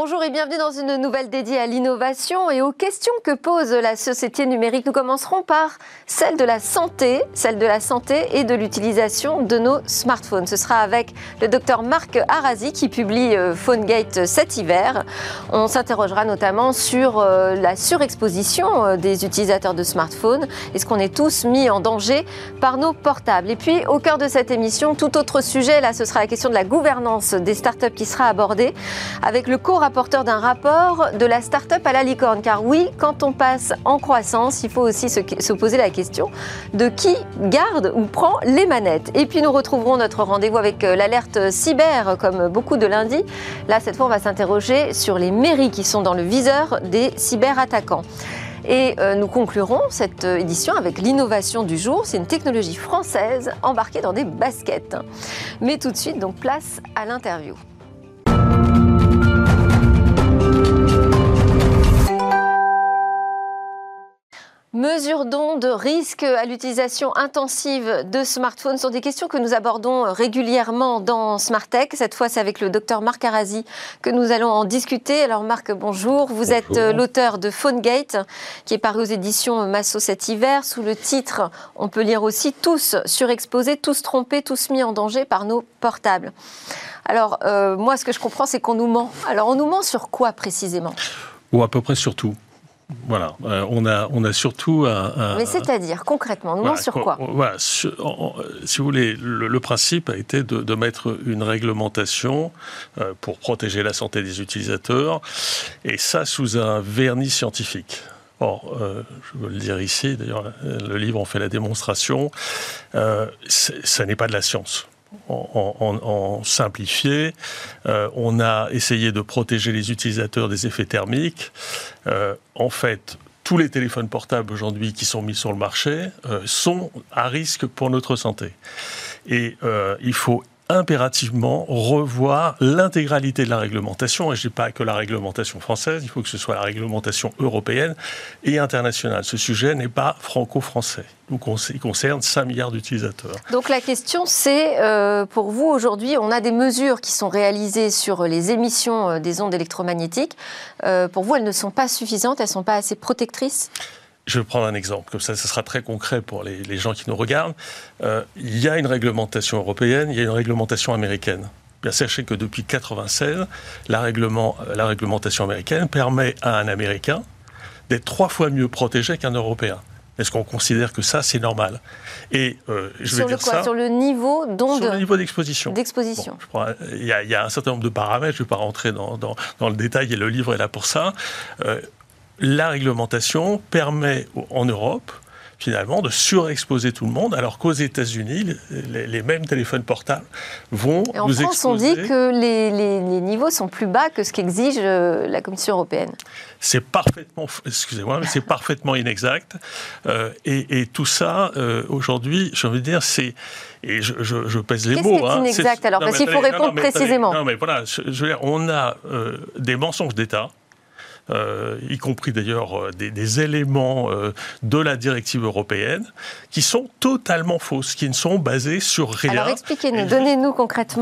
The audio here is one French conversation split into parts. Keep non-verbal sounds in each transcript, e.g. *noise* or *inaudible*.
Bonjour et bienvenue dans une nouvelle dédiée à l'innovation et aux questions que pose la société numérique. Nous commencerons par celle de la santé, celle de la santé et de l'utilisation de nos smartphones. Ce sera avec le docteur Marc Arasi qui publie euh, PhoneGate cet hiver. On s'interrogera notamment sur euh, la surexposition euh, des utilisateurs de smartphones. Est-ce qu'on est tous mis en danger par nos portables? Et puis au cœur de cette émission, tout autre sujet, là ce sera la question de la gouvernance des startups qui sera abordée avec le co rapporteur d'un rapport de la start-up à la licorne. Car oui, quand on passe en croissance, il faut aussi se, poser la question de qui garde ou prend les manettes. Et puis nous retrouverons notre rendez-vous avec euh, l'alerte cyber, comme beaucoup de lundi. Là, cette fois, on va s'interroger sur les mairies qui sont dans le viseur des cyberattaquants. Et euh, nous conclurons cette euh, édition avec l'innovation du jour. C'est une technologie française embarquée dans des baskets. Mais tout de suite, donc place à l'interview. Mesures d'ondes, risques à l'utilisation intensive de smartphones sont des questions que nous abordons régulièrement dans Smartech. Cette fois, c'est avec le docteur Marc Arasi que nous allons en discuter. Alors Marc, bonjour. Vous êtes euh, l'auteur de PhoneGate, qui est paru aux éditions Masso cet hiver. Sous le titre, on peut lire aussi Tous surexposés, tous trompés, tous mis en danger par nos portables. Alors, euh, moi, ce que je comprends, c'est qu'on nous ment. Alors, on nous ment sur quoi précisément? Ou à peu près sur tout. Voilà, euh, on, a, on a surtout un. Mais c'est-à-dire, concrètement, nous sur quoi Voilà, si vous voulez, le, principe a été de, mettre une réglementation euh, pour protéger la santé des utilisateurs, et ça sous un vernis scientifique. Or, euh, je veux le dire ici, d'ailleurs, le livre en fait la démonstration, ça n'est pas de la science en, simplifié. Euh, on a essayé de protéger les utilisateurs des effets thermiques. Euh, en fait, tous les téléphones portables aujourd'hui qui sont mis sur le marché euh, sont à risque pour notre santé. Et il faut impérativement revoir l'intégralité de la réglementation. Et je ne dis pas que la réglementation française, il faut que ce soit la réglementation européenne et internationale. Ce sujet n'est pas franco-français. Il concerne 5 milliards d'utilisateurs. Donc la question, c'est, euh, pour vous, aujourd'hui, on a des mesures qui sont réalisées sur les émissions euh, des ondes électromagnétiques. Euh, pour vous, elles ne sont pas suffisantes, elles ne sont pas assez protectrices? Je vais prendre un exemple, comme ça, ce sera très concret pour les, gens qui nous regardent. Euh, il y a une réglementation européenne, il y a une réglementation américaine. Bien, sachez que depuis 1996, la, règlement, la réglementation américaine permet à un Américain d'être trois fois mieux protégé qu'un Européen. Est-ce qu'on considère que ça, c'est normal? Et euh, je sur le dire quoi? ça, Sur le niveau Sur le niveau d'exposition. D'exposition. il, y a un certain nombre de paramètres, je ne vais pas rentrer dans, dans, le détail, et le livre est là pour ça. Euh, la réglementation permet en Europe finalement de surexposer tout le monde, alors qu'aux États-Unis, les, mêmes téléphones portables vont Et en France, on dit que les, niveaux sont plus bas que ce qu'exige euh, la Commission européenne. C'est parfaitement, excusez-moi, c'est parfaitement inexact. Euh, et, tout ça, euh, aujourd'hui, j'ai envie de dire, c'est et je, pèse les mots. Qu'est-ce qui est hein, inexact alors? Parce qu'il faut répondre précisément. non, mais voilà, on a des mensonges d'État y compris d'ailleurs euh, des, éléments euh, de la directive européenne, qui sont totalement fausses, qui ne sont basés sur rien. Alors expliquez-nous, donnez-nous concrètement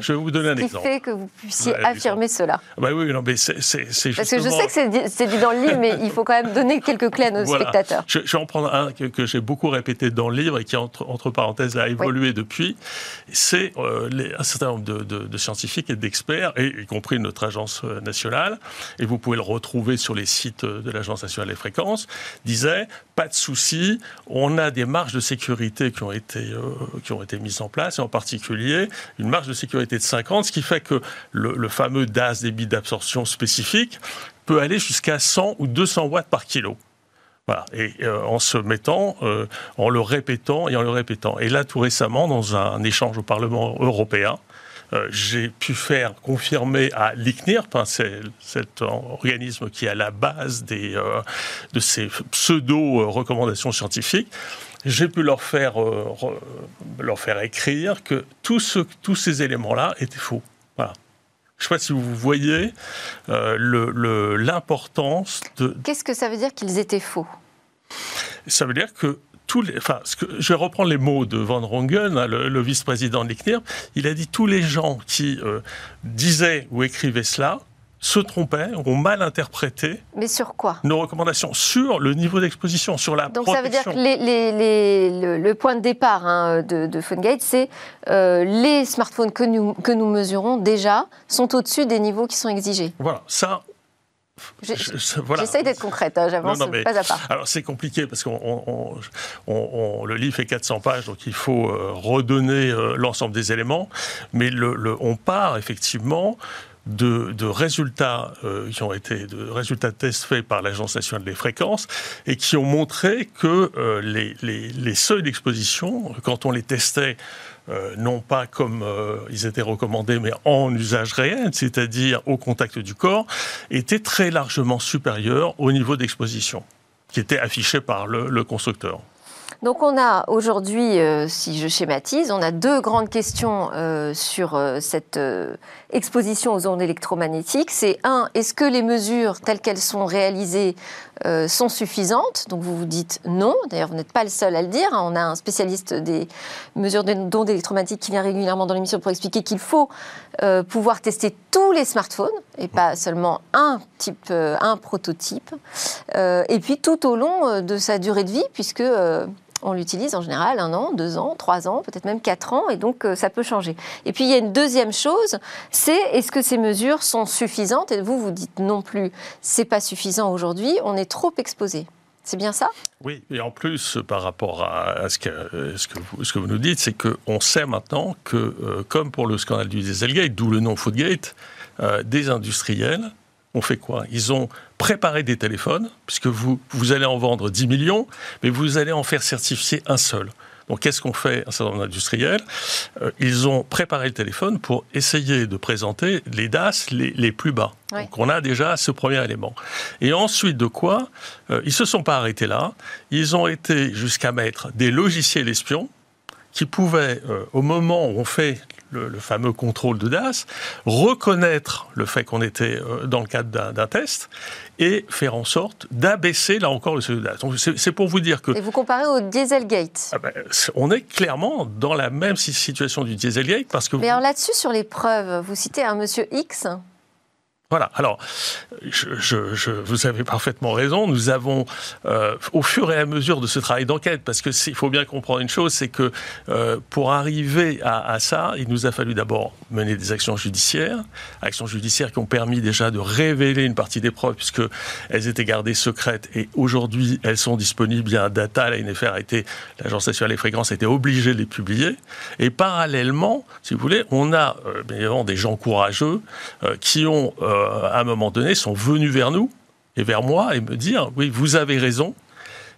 je vais vous donner un ce exemple. qui fait que vous puissiez affirmer cela. Bah oui, non, mais c'est justement... Parce que je sais que c'est dit, dans le livre, mais il faut quand même donner quelques clés à nos spectateurs. Je, vais en prendre un que, j'ai beaucoup répété dans le livre et qui, entre, entre parenthèses, a évolué depuis. C'est un certain nombre de, de scientifiques et d'experts, y compris notre agence nationale, et vous pouvez le retrouver trouvé sur les sites de l'Agence nationale des fréquences, disait pas de souci, on a des marges de sécurité qui ont été, euh, qui ont été mises en place, et en particulier une marge de sécurité de 50, ce qui fait que le, fameux DAS, débit d'absorption spécifique, peut aller jusqu'à 100 ou 200 watts par kilo. Voilà. Et euh, en se mettant, euh, en le répétant et en le répétant. Et là, tout récemment, dans un échange au Parlement européen, euh, j'ai pu faire confirmer à l'ICNIRP, hein, c'est cet organisme qui est à la base des, euh, de ces pseudo-recommandations scientifiques, j'ai pu leur faire, euh, leur faire écrire que tous ces éléments-là étaient faux. Voilà. Je ne sais pas si vous voyez l'importance de... Qu'est-ce que ça veut dire qu'ils étaient faux? Ça veut dire que enfin, ce que, je vais reprendre les mots de Van Rongen, hein, le, vice-président de l'ICNIRP. Il a dit tous les gens qui euh, disaient ou écrivaient cela se trompaient, ont mal interprété. Mais sur quoi? Nos recommandations sur le niveau d'exposition, sur la Donc protection. ça veut dire que les, le, point de départ hein, de, de PhoneGate, c'est euh, les smartphones que nous, que nous mesurons déjà sont au-dessus des niveaux qui sont exigés. Voilà, ça, J'essaye d'être concrète, hein, j'avance pas à pas. Alors c'est compliqué parce que le livre fait 400 pages, donc il faut euh, redonner euh, l'ensemble des éléments. Mais le, on part effectivement de, résultats euh, qui ont été de résultats de tests faits par l'Agence nationale des fréquences et qui ont montré que euh, les, les, seuils d'exposition, quand on les testait, euh, non pas comme ils étaient recommandés, mais en usage réel, c'est-à-dire au contact du corps, étaient très largement supérieurs au niveau d'exposition qui était affiché par le constructeur. Donc on a aujourd'hui, euh, si je schématise, on a deux grandes questions euh, sur euh, cette exposition aux ondes électromagnétiques. C'est un, est-ce que les mesures telles qu'elles sont réalisées sont suffisantes Donc vous vous dites non. D'ailleurs, vous n'êtes pas le seul à le dire. On a un spécialiste des mesures d'ondes électromagnétiques qui vient régulièrement dans l'émission pour expliquer qu'il faut pouvoir tester tous les smartphones et pas seulement un type, un prototype. et puis tout au long de sa durée de vie, puisque on l'utilise en général un an, deux ans, trois ans, peut-être même quatre ans, et donc euh, ça peut changer. Et puis il y a une deuxième chose, c'est est-ce que ces mesures sont suffisantes? Et vous, vous dites non plus, c'est pas suffisant aujourd'hui, on est trop exposé. C'est bien ça? Oui, et en plus, par rapport à, ce, que, vous, ce, que, vous, nous dites, c'est qu'on sait maintenant que, euh, comme pour le scandale du Dieselgate, d'où le nom Foodgate, euh, des industriels ont fait quoi? Ils ont préparé des téléphones, puisque vous, vous allez en vendre 10 millions, mais vous allez en faire certifier un seul. Donc, qu'est-ce qu'on fait? Un certain nombre d'industriels euh, Ils ont préparé le téléphone pour essayer de présenter les DAS les, plus bas. Donc, on a déjà ce premier élément. Et ensuite de quoi euh, Ils se sont pas arrêtés là. Ils ont été jusqu'à mettre des logiciels espions qui pouvaient, euh, au moment où on fait le, fameux contrôle de DAS, reconnaître le fait qu'on était euh, dans le cadre d'un test et faire en sorte d'abaisser, là encore, le seuil de DAS. c'est pour vous dire que... Et vous comparez au Dieselgate ah ben, On est clairement dans la même situation du Dieselgate parce que... Mais alors là-dessus, sur les preuves, vous citez un monsieur X voilà. Alors, je, vous avez parfaitement raison. Nous avons, euh, au fur et à mesure de ce travail d'enquête, parce que il faut bien comprendre une chose, c'est que euh, pour arriver à, ça, il nous a fallu d'abord mener des actions judiciaires, actions judiciaires qui ont permis déjà de révéler une partie des preuves, puisque elles étaient gardées secrètes, et aujourd'hui elles sont disponibles. Il y a un data, la NFR a été, l'agence nationale des fréquences a été obligée de les publier. Et parallèlement, si vous voulez, on a euh, bien évidemment des gens courageux qui ont euh, à un moment donné, sont venus vers nous et vers moi et me dire oui, vous avez raison.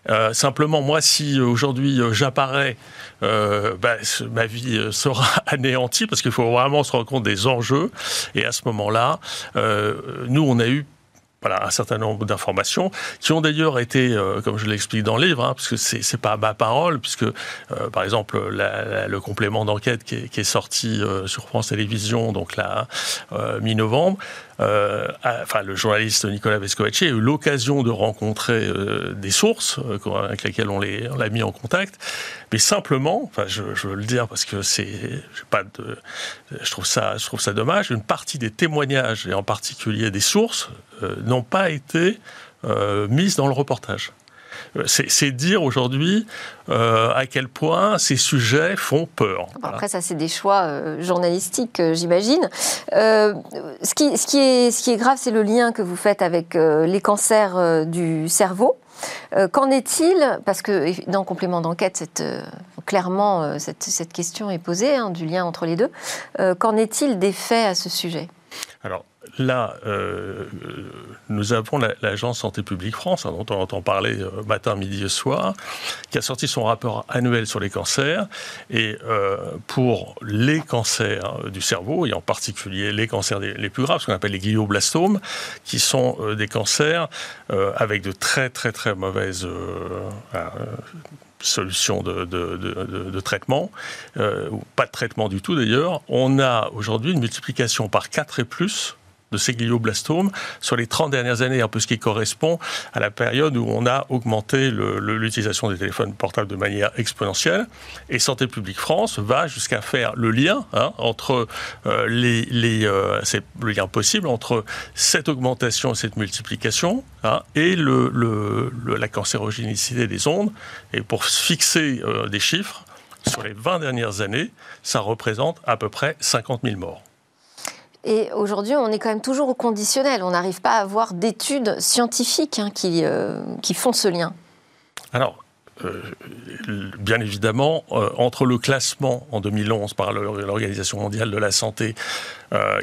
Euh, simplement, moi, si aujourd'hui euh, j'apparais, bah, ma vie sera *laughs* anéantie parce qu'il faut vraiment se rendre compte des enjeux. Et à ce moment-là, nous, on a eu voilà, un certain nombre d'informations qui ont d'ailleurs été, comme je l'explique dans le livre, hein, parce que c'est, c'est pas ma parole, puisque par exemple le complément d'enquête qui est, sorti sur France Télévisions, donc là mi-novembre, enfin le journaliste Nicolas Vescovaci a eu l'occasion de rencontrer des sources avec lesquelles on, l'a mis en contact, mais simplement, enfin je, veux le dire parce que c'est, pas de, je trouve ça, je trouve ça dommage, une partie des témoignages et en particulier des sources euh, n'ont pas été euh, mises dans le reportage. Euh, c'est dire aujourd'hui à quel point ces sujets font peur. Après, ça, c'est des choix journalistiques, j'imagine. ce, qui, ce, qui est, ce qui est grave, c'est le lien que vous faites avec les cancers du cerveau. Qu'en est-il? Parce que dans complément d'enquête, clairement, cette, cette, question est posée, hein, du lien entre les deux. Qu'en est-il des faits à ce sujet? Alors, là, euh, nous avons l'agence Santé publique France, hein, dont on entend parler euh, matin, midi et soir, qui a sorti son rapport annuel sur les cancers. Et euh, pour les cancers du cerveau, et en particulier les cancers les plus graves, ce qu'on appelle les glioblastomes, qui sont des cancers avec de très très très mauvaises solutions de, de, traitement, ou pas de traitement du tout d'ailleurs, on a aujourd'hui une multiplication par 4 et plus de ces glioblastomes sur les 30 dernières années, un peu ce qui correspond à la période où on a augmenté l'utilisation des téléphones portables de manière exponentielle. Et Santé publique France va jusqu'à faire le lien hein, entre euh, les, les euh, c'est le lien possible entre cette augmentation, cette multiplication hein, et le, le, la cancérogénicité des ondes. Et pour fixer euh, des chiffres, sur les 20 dernières années, ça représente à peu près 50 000 morts. Et aujourd'hui, on est quand même toujours au conditionnel. On n'arrive pas à avoir d'études scientifiques hein, qui, euh, qui font ce lien. Alors, euh, bien évidemment, euh, entre le classement en 2011 par l'Organisation mondiale de la santé,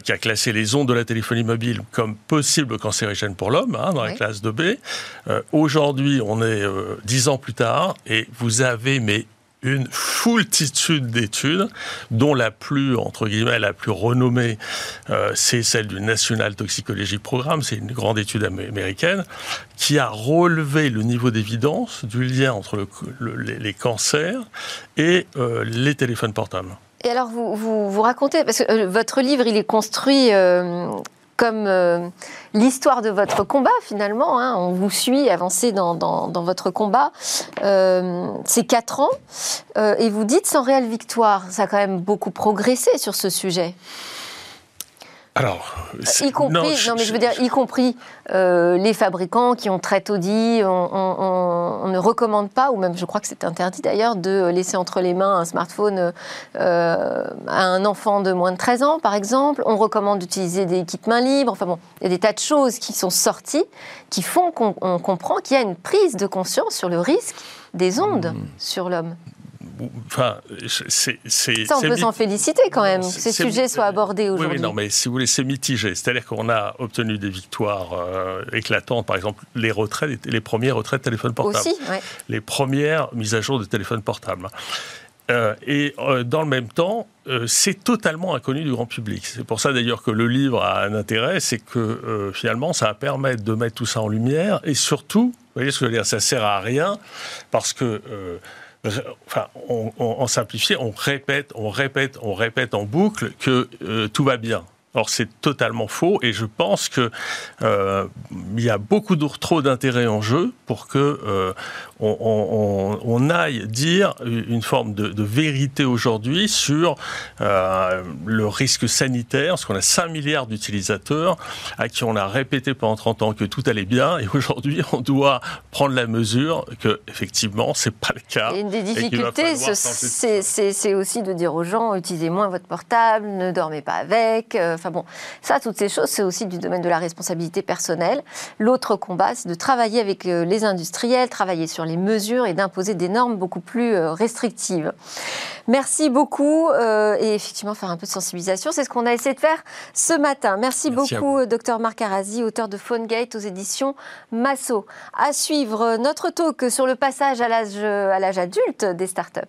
qui a classé les ondes de la téléphonie mobile comme possible cancérigènes pour l'homme, hein, dans la classe de B, aujourd'hui, on est dix ans plus tard, et vous avez mais une foultitude d'études, dont la plus, entre guillemets, la plus renommée, euh, c'est celle du National Toxicology Programme, c'est une grande étude américaine, qui a relevé le niveau d'évidence du lien entre les, cancers et euh, les téléphones portables. Et alors, vous, vous, racontez, parce que euh, votre livre, il est construit comme euh, l'histoire de votre combat finalement. Hein. on vous suit avancer dans, votre combat. Euh, c'est quatre ans euh, et vous dites sans réelle victoire. Ça a quand même beaucoup progressé sur ce sujet. Alors, y compris, non, mais je veux dire, y compris euh, les fabricants qui ont très tôt dit, on, ne recommande pas, ou même je crois que c'est interdit d'ailleurs, de laisser entre les mains un smartphone euh, à un enfant de moins de 13 ans, par exemple. On recommande d'utiliser des kits mains libres. Enfin bon, il y a des tas de choses qui sont sorties qui font qu'on comprend qu'il y a une prise de conscience sur le risque des ondes hmm. sur l'homme. Enfin, c'est. Ça, on peut s'en féliciter quand même, que ces sujets soient abordés aujourd'hui. Oui, non, mais si vous voulez, c'est mitigé. C'est-à-dire qu'on a obtenu des victoires euh, éclatantes. Par exemple, les retraits, les premiers retraits de téléphone portable. Aussi, Les premières mises à jour de téléphone portable. Euh, et euh, dans le même temps, c'est totalement inconnu du grand public. C'est pour ça d'ailleurs que le livre a un intérêt, c'est que finalement, ça va permettre de mettre tout ça en lumière. Et surtout, vous voyez ce que je veux dire, ça sert à rien parce que enfin, on, on, on répète, on répète, on répète en boucle que euh, tout va bien. Or, c'est totalement faux et je pense qu'il euh, y a beaucoup trop d'intérêt en jeu pour que euh, on, aille dire une forme de, vérité aujourd'hui sur euh, le risque sanitaire, parce qu'on a 5 milliards d'utilisateurs à qui on a répété pendant 30 ans que tout allait bien et aujourd'hui on doit prendre la mesure que effectivement c'est pas le cas. Et une des difficultés, c'est aussi de dire aux gens utilisez moins votre portable, ne dormez pas avec. Enfin, bon, ça, toutes ces choses, c'est aussi du domaine de la responsabilité personnelle. L'autre combat, c'est de travailler avec euh, les industriels, travailler sur les mesures et d'imposer des normes beaucoup plus euh, restrictives. Merci beaucoup euh, et effectivement faire un peu de sensibilisation, c'est ce qu'on a essayé de faire ce matin. Merci, beaucoup, docteur Marc Arazi, auteur de Phonegate aux éditions Masso. À suivre notre talk sur le passage à l'âge adulte des startups.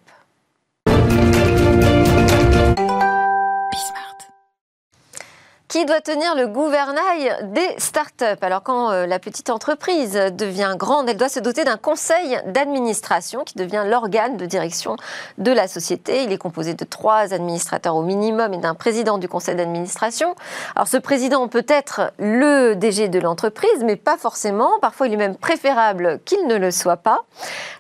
Qui doit tenir le gouvernail des startups? Alors quand euh, la petite entreprise devient grande, elle doit se doter d'un conseil d'administration qui devient l'organe de direction de la société. Il est composé de trois administrateurs au minimum et d'un président du conseil d'administration. Alors ce président peut être le DG de l'entreprise, mais pas forcément. Parfois il est même préférable qu'il ne le soit pas.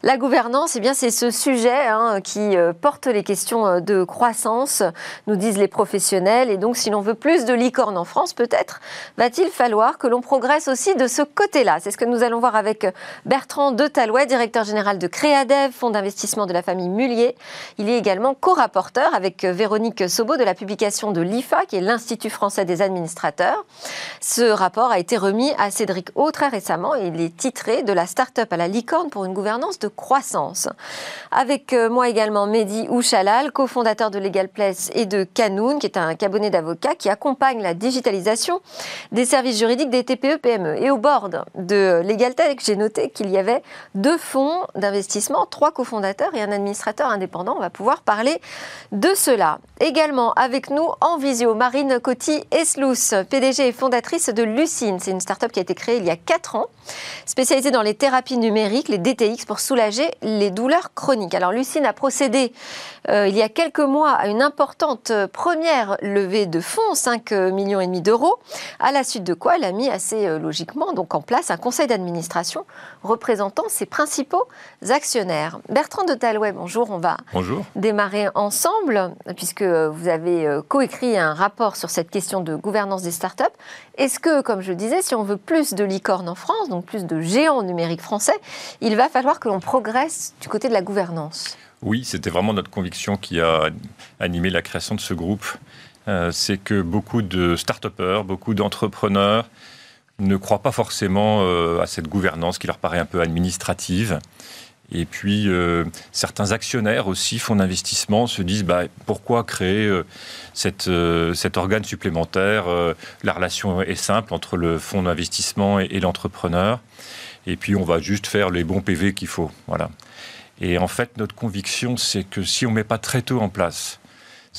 La gouvernance, eh bien c'est ce sujet hein, qui euh, porte les questions euh, de croissance, nous disent les professionnels. Et donc si l'on veut plus de licorne en France, peut-être va-t-il falloir que l'on progresse aussi de ce côté-là? C'est ce que nous allons voir avec Bertrand de Talouet, directeur général de Créadev, fonds d'investissement de la famille Mullier. Il est également co-rapporteur avec Véronique Sobo de la publication de l'IFA, qui est l'Institut français des administrateurs. Ce rapport a été remis à Cédric O très récemment et il est titré De la start-up à la licorne pour une gouvernance de croissance. Avec euh, moi également Mehdi Ouchalal, cofondateur de Legal Place et de Canoun, qui est un cabinet d'avocats qui accompagne la la digitalisation des services juridiques des TPE-PME. Et au board de LegalTech, j'ai noté qu'il y avait deux fonds d'investissement, trois cofondateurs et un administrateur indépendant. On va pouvoir parler de cela. Également avec nous en visio, Marine Coty-Eslous, PDG et fondatrice de Lucine. C'est une start-up qui a été créée il y a quatre ans, spécialisée dans les thérapies numériques, les DTX, pour soulager les douleurs chroniques. Alors Lucine a procédé euh, il y a quelques mois à une importante première levée de fonds, 5 million et demi d'euros, à la suite de quoi elle a mis assez euh, logiquement donc en place un conseil d'administration représentant ses principaux actionnaires. Bertrand de Talouet, bonjour, on va bonjour. démarrer ensemble puisque vous avez euh, coécrit un rapport sur cette question de gouvernance des startups. Est-ce que, comme je le disais, si on veut plus de licornes en France, donc plus de géants numériques français, il va falloir que l'on progresse du côté de la gouvernance? Oui, c'était vraiment notre conviction qui a animé la création de ce groupe. Euh, c'est que beaucoup de start-upers, beaucoup d'entrepreneurs ne croient pas forcément euh, à cette gouvernance qui leur paraît un peu administrative. Et puis, euh, certains actionnaires aussi, fonds d'investissement, se disent bah, pourquoi créer cet organe supplémentaire La relation est simple entre le fonds d'investissement et, et l'entrepreneur. Et puis, on va juste faire les bons PV qu'il faut. Voilà. Et en fait, notre conviction, c'est que si on ne met pas très tôt en place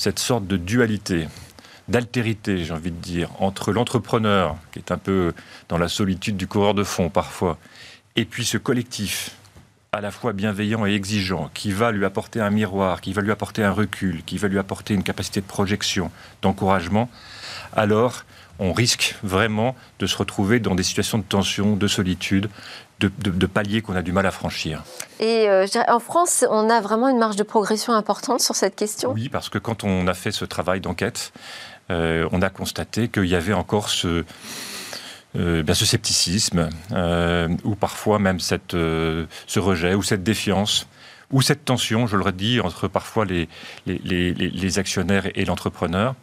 cette sorte de dualité, d'altérité, j'ai envie de dire, entre l'entrepreneur, qui est un peu dans la solitude du coureur de fond parfois, et puis ce collectif, à la fois bienveillant et exigeant, qui va lui apporter un miroir, qui va lui apporter un recul, qui va lui apporter une capacité de projection, d'encouragement, alors on risque vraiment de se retrouver dans des situations de tension, de solitude, de, paliers qu'on a du mal à franchir. Et euh, en France, on a vraiment une marge de progression importante sur cette question Oui, parce que quand on a fait ce travail d'enquête, euh, on a constaté qu'il y avait encore ce, euh, ce scepticisme, ou parfois même cette, ce rejet, ou cette défiance, ou cette tension, je le redis, entre parfois les, les, les, actionnaires et l'entrepreneur,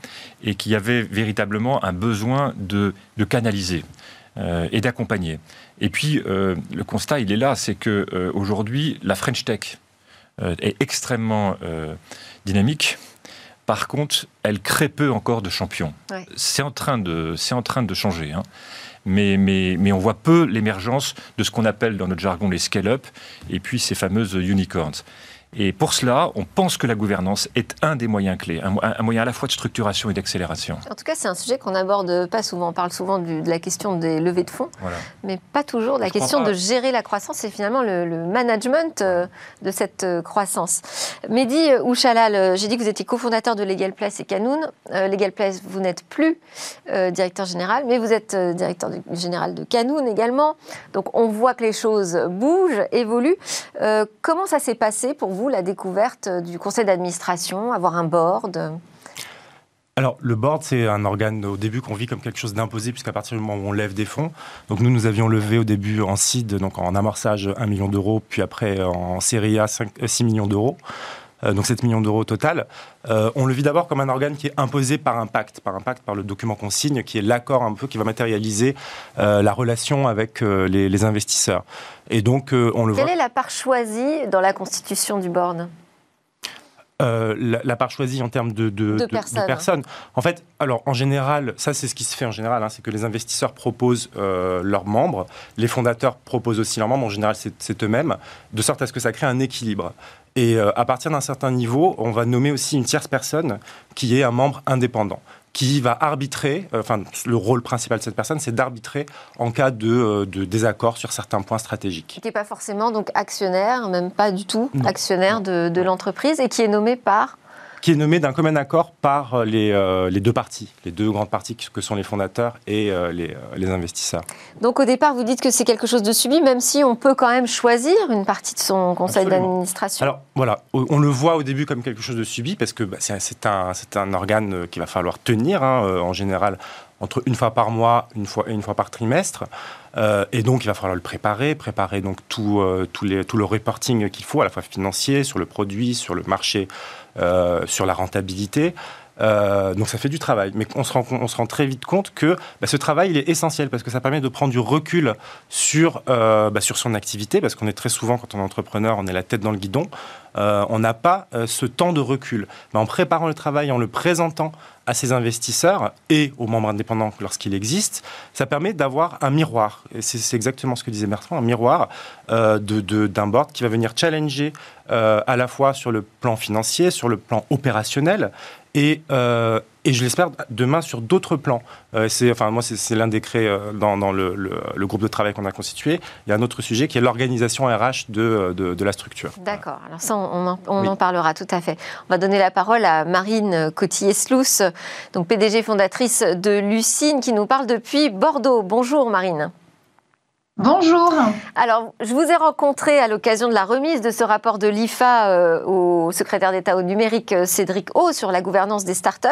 et qui avait véritablement un besoin de, de canaliser et d'accompagner. Et puis, euh, le constat, il est là, c'est que euh, aujourd'hui, la French Tech euh, est extrêmement dynamique. Par contre, elle crée peu encore de champions. C'est en train de, c'est en train de changer. Hein. Mais, mais, mais, on voit peu l'émergence de ce qu'on appelle dans notre jargon les scale-up et puis ces fameuses unicorns. Et pour cela, on pense que la gouvernance est un des moyens clés, un, moyen à la fois de structuration et d'accélération. En tout cas, c'est un sujet qu'on aborde pas souvent. On parle souvent de la question des levées de fonds, mais pas toujours de la question de gérer la croissance et finalement le, management euh, de cette euh, croissance. Mehdi Ouchalal, euh, j'ai dit que vous étiez cofondateur de Legal Place et Canoun. Legal Place, vous n'êtes plus directeur général, mais vous êtes directeur général de Canoun également. Donc on voit que les choses bougent, évoluent. comment ça s'est passé pour vous la découverte du conseil d'administration, avoir un board alors, le board, c'est un organe au début qu'on vit comme quelque chose d'imposé, puisqu'à partir du moment où on lève des fonds, donc nous, nous avions levé au début en seed, donc en amorçage 1 million d'euros, puis après en série A 5, 6 millions d'euros. Euh, donc 7 millions d'euros au total. Euh, on le vit d'abord comme un organe qui est imposé par un pacte, par un pacte, par le document qu'on signe, qui est l'accord un peu qui va matérialiser euh, la relation avec les, investisseurs. Et donc, on le Quelle est la part choisie dans la constitution du board? La, part choisie en termes de, de, personnes. En fait, alors en général, ça c'est ce qui se fait en général, hein, c'est que les investisseurs proposent leurs membres, les fondateurs proposent aussi leurs membres, en général c'est eux-mêmes, de sorte à ce que ça crée un équilibre. Et euh, à partir d'un certain niveau, on va nommer aussi une tierce personne qui est un membre indépendant qui va arbitrer, euh, enfin le rôle principal de cette personne, c'est d'arbitrer en cas de, euh, désaccord sur certains points stratégiques. Qui n'est pas forcément donc actionnaire, même pas du tout actionnaire de, de l'entreprise, et qui est nommé par qui est nommé d'un commun accord par euh, les, euh, les, deux parties, les deux grandes parties que sont les fondateurs et euh, les, les, investisseurs. Donc au départ, vous dites que c'est quelque chose de subi, même si on peut quand même choisir une partie de son conseil d'administration. Alors voilà, on le voit au début comme quelque chose de subi, parce que bah, c'est un, un, organe qu'il va falloir tenir, hein, en général, entre une fois par mois, une fois, et une fois par trimestre. et donc, il va falloir le préparer, préparer donc tout, tout, les, tout le reporting qu'il faut, à la fois financier, sur le produit, sur le marché sur la rentabilité. Euh, donc ça fait du travail, mais on se rend, très vite compte que bah, ce travail il est essentiel parce que ça permet de prendre du recul sur, euh, bah, sur son activité, parce qu'on est très souvent quand on est entrepreneur, on est la tête dans le guidon, on n'a pas ce temps de recul. Mais en préparant le travail, en le présentant à ses investisseurs et aux membres indépendants lorsqu'il existe, ça permet d'avoir un miroir. C'est exactement ce que disait Bertrand, un miroir d'un de, board qui va venir challenger euh, à la fois sur le plan financier, sur le plan opérationnel, et, euh, et je l'espère demain sur d'autres plans. c'est, enfin, moi, c'est l'un des créés dans, dans le, le, groupe de travail qu'on a constitué. Il y a un autre sujet qui est l'organisation RH de, de, de, la structure. D'accord. Alors ça, on, en, on en, parlera tout à fait. On va donner la parole à Marine Cotillé-Slous, donc PDG fondatrice de Lucine, qui nous parle depuis Bordeaux. Bonjour Marine. Bonjour. Alors, je vous ai rencontré à l'occasion de la remise de ce rapport de l'IFA euh, au secrétaire d'État au numérique euh, Cédric O sur la gouvernance des startups.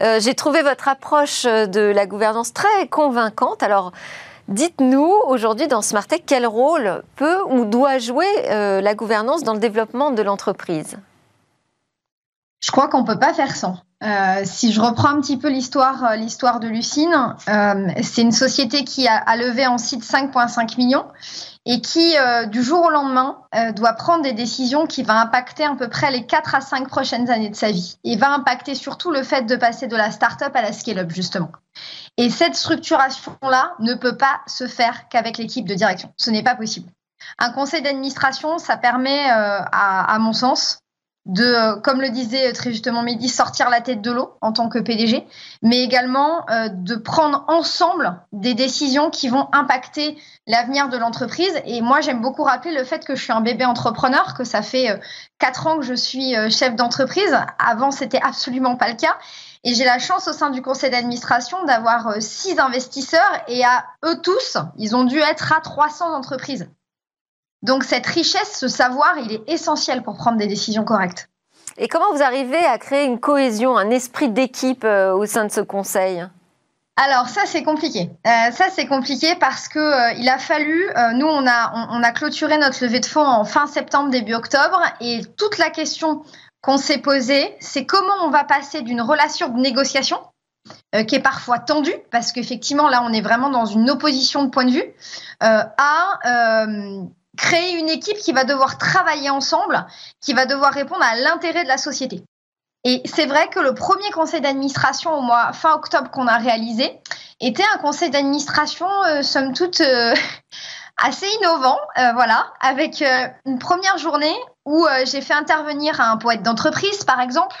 Euh, J'ai trouvé votre approche de la gouvernance très convaincante. Alors, dites-nous aujourd'hui dans Smartech quel rôle peut ou doit jouer la gouvernance dans le développement de l'entreprise? Je crois qu'on peut pas faire sans. Euh, si je reprends un petit peu l'histoire, euh, l'histoire de Lucine, euh, c'est une société qui a, levé en site 5,5 millions et qui, du jour au lendemain, doit prendre des décisions qui vont impacter à peu près les 4 à 5 prochaines années de sa vie et va impacter surtout le fait de passer de la start-up à la scale-up, justement. Et cette structuration-là ne peut pas se faire qu'avec l'équipe de direction. Ce n'est pas possible. Un conseil d'administration, ça permet, à mon sens, de, euh, comme le disait très justement Mehdi, sortir la tête de l'eau en tant que PDG, mais également euh, de prendre ensemble des décisions qui vont impacter l'avenir de l'entreprise. Et moi, j'aime beaucoup rappeler le fait que je suis un bébé entrepreneur, que ça fait euh, quatre ans que je suis chef d'entreprise. Avant, c'était absolument pas le cas. Et j'ai la chance au sein du conseil d'administration d'avoir six investisseurs et à eux tous, ils ont dû être à 300 entreprises. Donc cette richesse, ce savoir, il est essentiel pour prendre des décisions correctes. Et comment vous arrivez à créer une cohésion, un esprit d'équipe euh, au sein de ce conseil? Alors ça c'est compliqué. Euh, ça c'est compliqué parce que euh, il a fallu. nous on a on, a clôturé notre levée de fonds en fin septembre début octobre et toute la question qu'on s'est posée c'est comment on va passer d'une relation de négociation qui est parfois tendue parce qu'effectivement là on est vraiment dans une opposition de point de vue à créer une équipe qui va devoir travailler ensemble, qui va devoir répondre à l'intérêt de la société. Et c'est vrai que le premier conseil d'administration au mois fin octobre qu'on a réalisé était un conseil d'administration, euh, somme toute, euh, *laughs* assez innovant, euh, voilà, avec une première journée où euh, j'ai fait intervenir un poète d'entreprise, par exemple.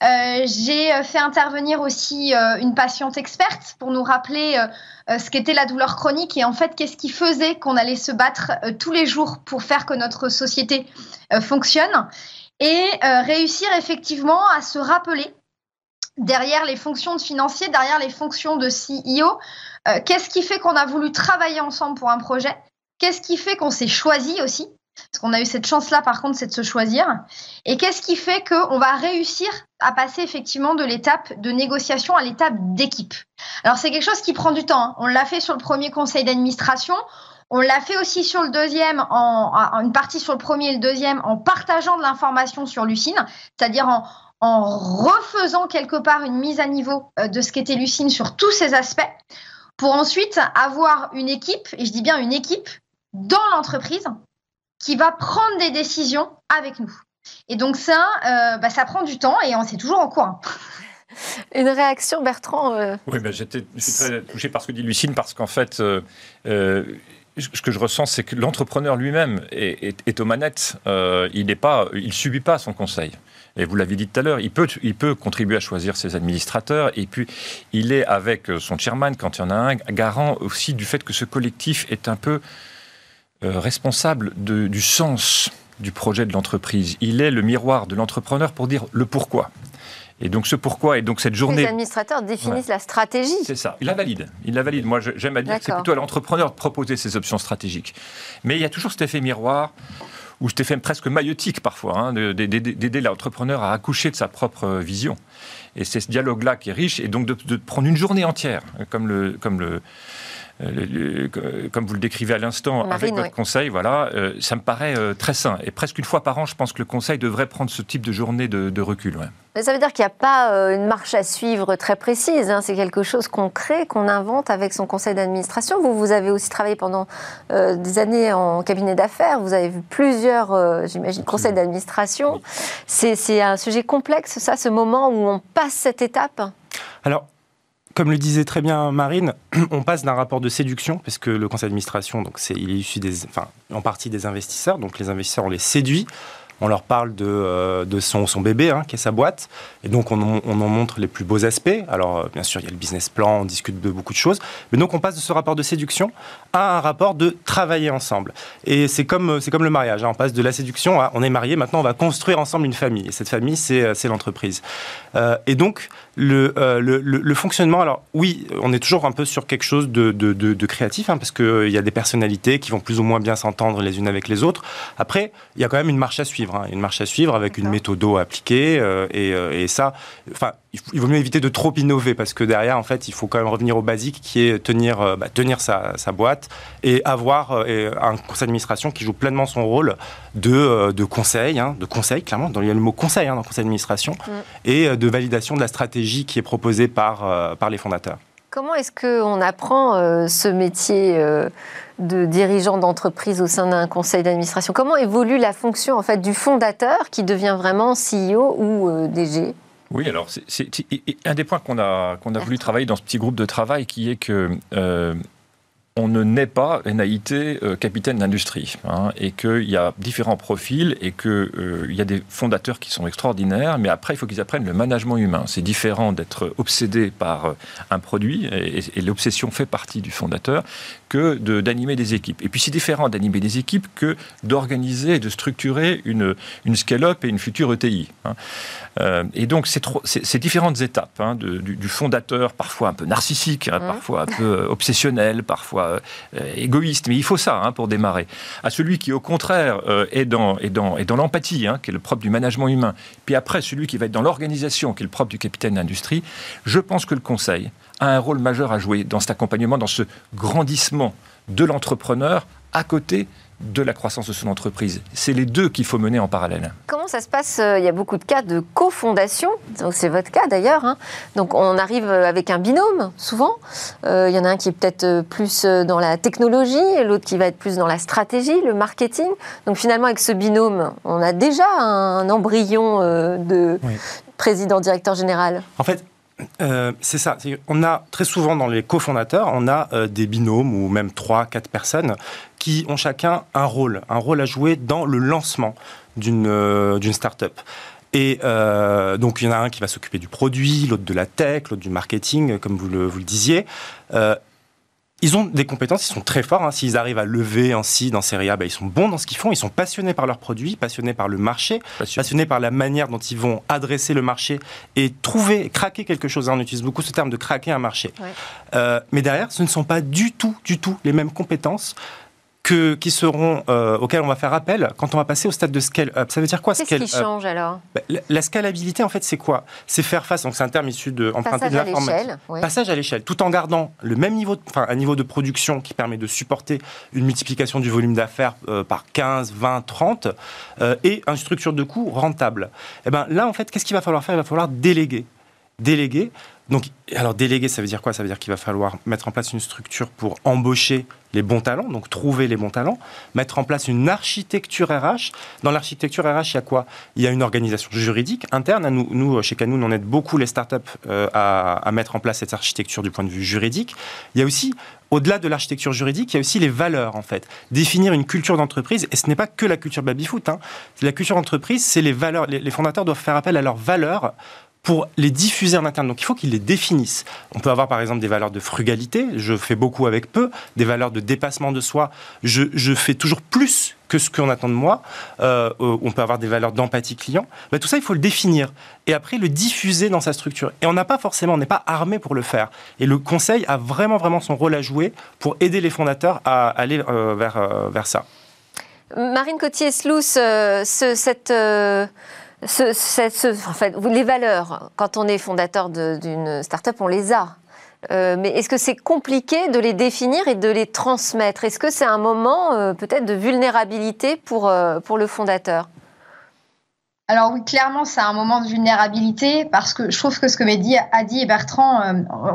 j'ai fait intervenir aussi une patiente experte pour nous rappeler ce qu'était la douleur chronique et en fait qu'est-ce qui faisait qu'on allait se battre tous les jours pour faire que notre société fonctionne. Et réussir effectivement à se rappeler derrière les fonctions de financier, derrière les fonctions de CEO, qu'est-ce qui fait qu'on a voulu travailler ensemble pour un projet? Qu'est-ce qui fait qu'on s'est choisi aussi? Parce qu'on a eu cette chance-là, par contre, c'est de se choisir. Et qu'est-ce qui fait qu'on va réussir à passer effectivement de l'étape de négociation à l'étape d'équipe? Alors, c'est quelque chose qui prend du temps. Hein. On l'a fait sur le premier conseil d'administration. On l'a fait aussi sur le deuxième, en, une partie sur le premier et le deuxième, en partageant de l'information sur Lucine, c'est-à-dire en, en refaisant quelque part une mise à niveau euh, de ce qu'était Lucine sur tous ces aspects, pour ensuite avoir une équipe, et je dis bien une équipe, dans l'entreprise qui va prendre des décisions avec nous. Et donc ça, euh, bah, ça prend du temps et c'est toujours en cours. Hein. *laughs* Une réaction, Bertrand euh, Oui, bah, j'étais, je suis très touché par ce que dit Lucine, parce qu'en fait, euh, ce que je ressens, c'est que l'entrepreneur lui-même est, aux manettes. il ne pas, il subit pas son conseil. Et vous l'avez dit tout à l'heure, il peut, il peut contribuer à choisir ses administrateurs. Et puis, il est avec son chairman, quand il y en a un, garant aussi du fait que ce collectif est un peu euh, responsable du sens du projet de l'entreprise. Il est le miroir de l'entrepreneur pour dire le pourquoi. Et donc ce pourquoi et donc cette journée. Les administrateurs définissent la stratégie. C'est ça. Il la valide. Il la valide. Moi, j'aime à dire que c'est plutôt à l'entrepreneur de proposer ses options stratégiques. Mais il y a toujours cet effet miroir ou cet effet presque maïotique parfois, hein, d'aider l'entrepreneur à accoucher de sa propre vision. Et c'est ce dialogue-là qui est riche, et donc de, de, prendre une journée entière, comme le, comme le, euh, comme vous le décrivez à l'instant, avec votre conseil, voilà, euh, ça me paraît euh, très sain. Et presque une fois par an, je pense que le conseil devrait prendre ce type de journée de, recul. Mais ça veut dire qu'il n'y a pas une marche à suivre très précise. Hein. C'est quelque chose qu'on crée, qu'on invente avec son conseil d'administration. Vous, vous avez aussi travaillé pendant des années en cabinet d'affaires. Vous avez vu plusieurs, j'imagine, conseils d'administration. C'est un sujet complexe, ça, ce moment où on passe cette étape? Alors, comme le disait très bien Marine, *clears throat* on passe d'un rapport de séduction, parce que le conseil d'administration, donc c'est, il est issu des, enfin, en partie des investisseurs, donc les investisseurs, on les séduit on leur parle de, de son, son bébé, hein, qui est sa boîte, et donc on, on, en montre les plus beaux aspects. Alors bien sûr, il y a le business plan, on discute de beaucoup de choses, mais donc on passe de ce rapport de séduction à un rapport de travailler ensemble. Et c'est comme, c'est comme le mariage, hein. on passe de la séduction à on est marié, maintenant on va construire ensemble une famille, et cette famille, c'est, c'est l'entreprise. Euh, et donc, le, euh, le, le, fonctionnement, alors oui, on est toujours un peu sur quelque chose de, de, de, créatif, hein, parce qu'il euh, y a des personnalités qui vont plus ou moins bien s'entendre les unes avec les autres. Après, il y a quand même une marche à suivre, hein, une marche à suivre avec une méthode appliquée, et, et, ça, enfin, il vaut mieux éviter de trop innover, parce que derrière, en fait, il faut quand même revenir au basique, qui est tenir, bah, tenir sa, sa, boîte et avoir un conseil d'administration qui joue pleinement son rôle de, de conseil, hein, de conseil, clairement, il y a le mot conseil hein, dans le conseil d'administration, mm. et de validation de la stratégie qui est proposée par, euh, par les fondateurs. Comment est-ce qu'on apprend euh, ce métier euh, de dirigeant d'entreprise au sein d'un conseil d'administration? Comment évolue la fonction en fait du fondateur qui devient vraiment CEO ou DG oui, alors c'est un des points qu'on a, qu'on a voulu travailler dans ce petit groupe de travail qui est que on ne naît pas NAIT euh, capitaine d'industrie, hein, et qu'il y a différents profils, et qu'il euh, y a des fondateurs qui sont extraordinaires, mais après, il faut qu'ils apprennent le management humain. C'est différent d'être obsédé par euh, un produit, et, l'obsession fait partie du fondateur, que d'animer des équipes. Et puis, c'est différent d'animer des équipes que d'organiser et de structurer une, une scale-up et une future ETI. Hein. et donc, ces différentes étapes hein, du, fondateur, parfois un peu narcissique, hein, parfois un peu obsessionnel, parfois euh, égoïste, mais il faut ça pour démarrer. À celui qui, au contraire, euh, est dans, est dans, est dans l'empathie, qui est le propre du management humain, puis après, celui qui va être dans l'organisation, qui est le propre du capitaine d'industrie, je pense que le conseil a un rôle majeur à jouer dans cet accompagnement, dans ce grandissement de l'entrepreneur à côté de la croissance de son entreprise. C'est les deux qu'il faut mener en parallèle. Comment ça se passe euh, Il y a beaucoup de cas de cofondation, c'est votre cas d'ailleurs. Hein. Donc on arrive euh, avec un binôme, souvent. Euh, il y en a un qui est peut-être plus dans la technologie, et l'autre qui va être plus dans la stratégie, le marketing. Donc finalement, avec ce binôme, on a déjà un embryon de président-directeur général. En fait, euh, c'est ça. On a très souvent dans les cofondateurs, on a euh, des binômes ou même trois, quatre personnes qui ont chacun un rôle, un rôle à jouer dans le lancement d'une euh, d'une start-up. Et donc il y en a un qui va s'occuper du produit, l'autre de la tech, l'autre du marketing, comme vous le, vous le disiez ils ont des compétences, ils sont très forts. Hein. S'ils arrivent à lever en si dans Serie A, bah, ils sont bons dans ce qu'ils font. Ils sont passionnés par leurs produits, passionnés par le marché, passionnés par la manière dont ils vont adresser le marché et trouver, craquer quelque chose. Hein. On utilise beaucoup ce terme de craquer un marché. Euh, mais derrière, ce ne sont pas du tout, du tout les mêmes compétences que, qui seront, euh, auxquels on va faire appel quand on va passer au stade de scale-up. Ça veut dire quoi Qu'est-ce qui change alors? Bah, la, scalabilité, en fait, c'est quoi? C'est faire face, donc c'est un terme issu de emprunter de l'informatique. Passage à l'échelle, tout en gardant le même niveau, de, enfin, un niveau de production qui permet de supporter une multiplication du volume d'affaires euh, par 15, 20, 30, et une structure de coût rentable. Et eh ben là, en fait, qu'est-ce qu'il va falloir faire? Il va falloir déléguer. Déléguer. Donc, alors déléguer, ça veut dire quoi? Ça veut dire qu'il va falloir mettre en place une structure pour embaucher les bons talents, donc trouver les bons talents, mettre en place une architecture RH. Dans l'architecture RH, il y a quoi? Il y a une organisation juridique interne. Nous, nous, chez Canoun, on aide beaucoup les startups euh, à, à mettre en place cette architecture du point de vue juridique. Il y a aussi au-delà de l'architecture juridique, il y a aussi les valeurs, en fait. Définir une culture d'entreprise, et ce n'est pas que la culture baby-foot. Hein. La culture d'entreprise, c'est les valeurs. les, fondateurs doivent faire appel à leurs valeurs pour les diffuser en interne. Donc il faut qu'ils les définissent. On peut avoir par exemple des valeurs de frugalité, je fais beaucoup avec peu, des valeurs de dépassement de soi, je, je fais toujours plus que ce qu'on attend de moi. Euh, on peut avoir des valeurs d'empathie client. Tout ça, il faut le définir et après le diffuser dans sa structure. Et on n'a pas forcément, on n'est pas armé pour le faire. Et le conseil a vraiment, vraiment son rôle à jouer pour aider les fondateurs à aller euh, vers, euh, vers ça. Marine Cotier-Slous, cette les valeurs, quand on est fondateur d'une start-up, on les a. Euh, mais est-ce que c'est compliqué de les définir et de les transmettre? Est-ce que c'est un moment euh, peut-être de vulnérabilité pour, euh, pour le fondateur? Alors oui, clairement, c'est un moment de vulnérabilité parce que je trouve que ce que a dit et Bertrand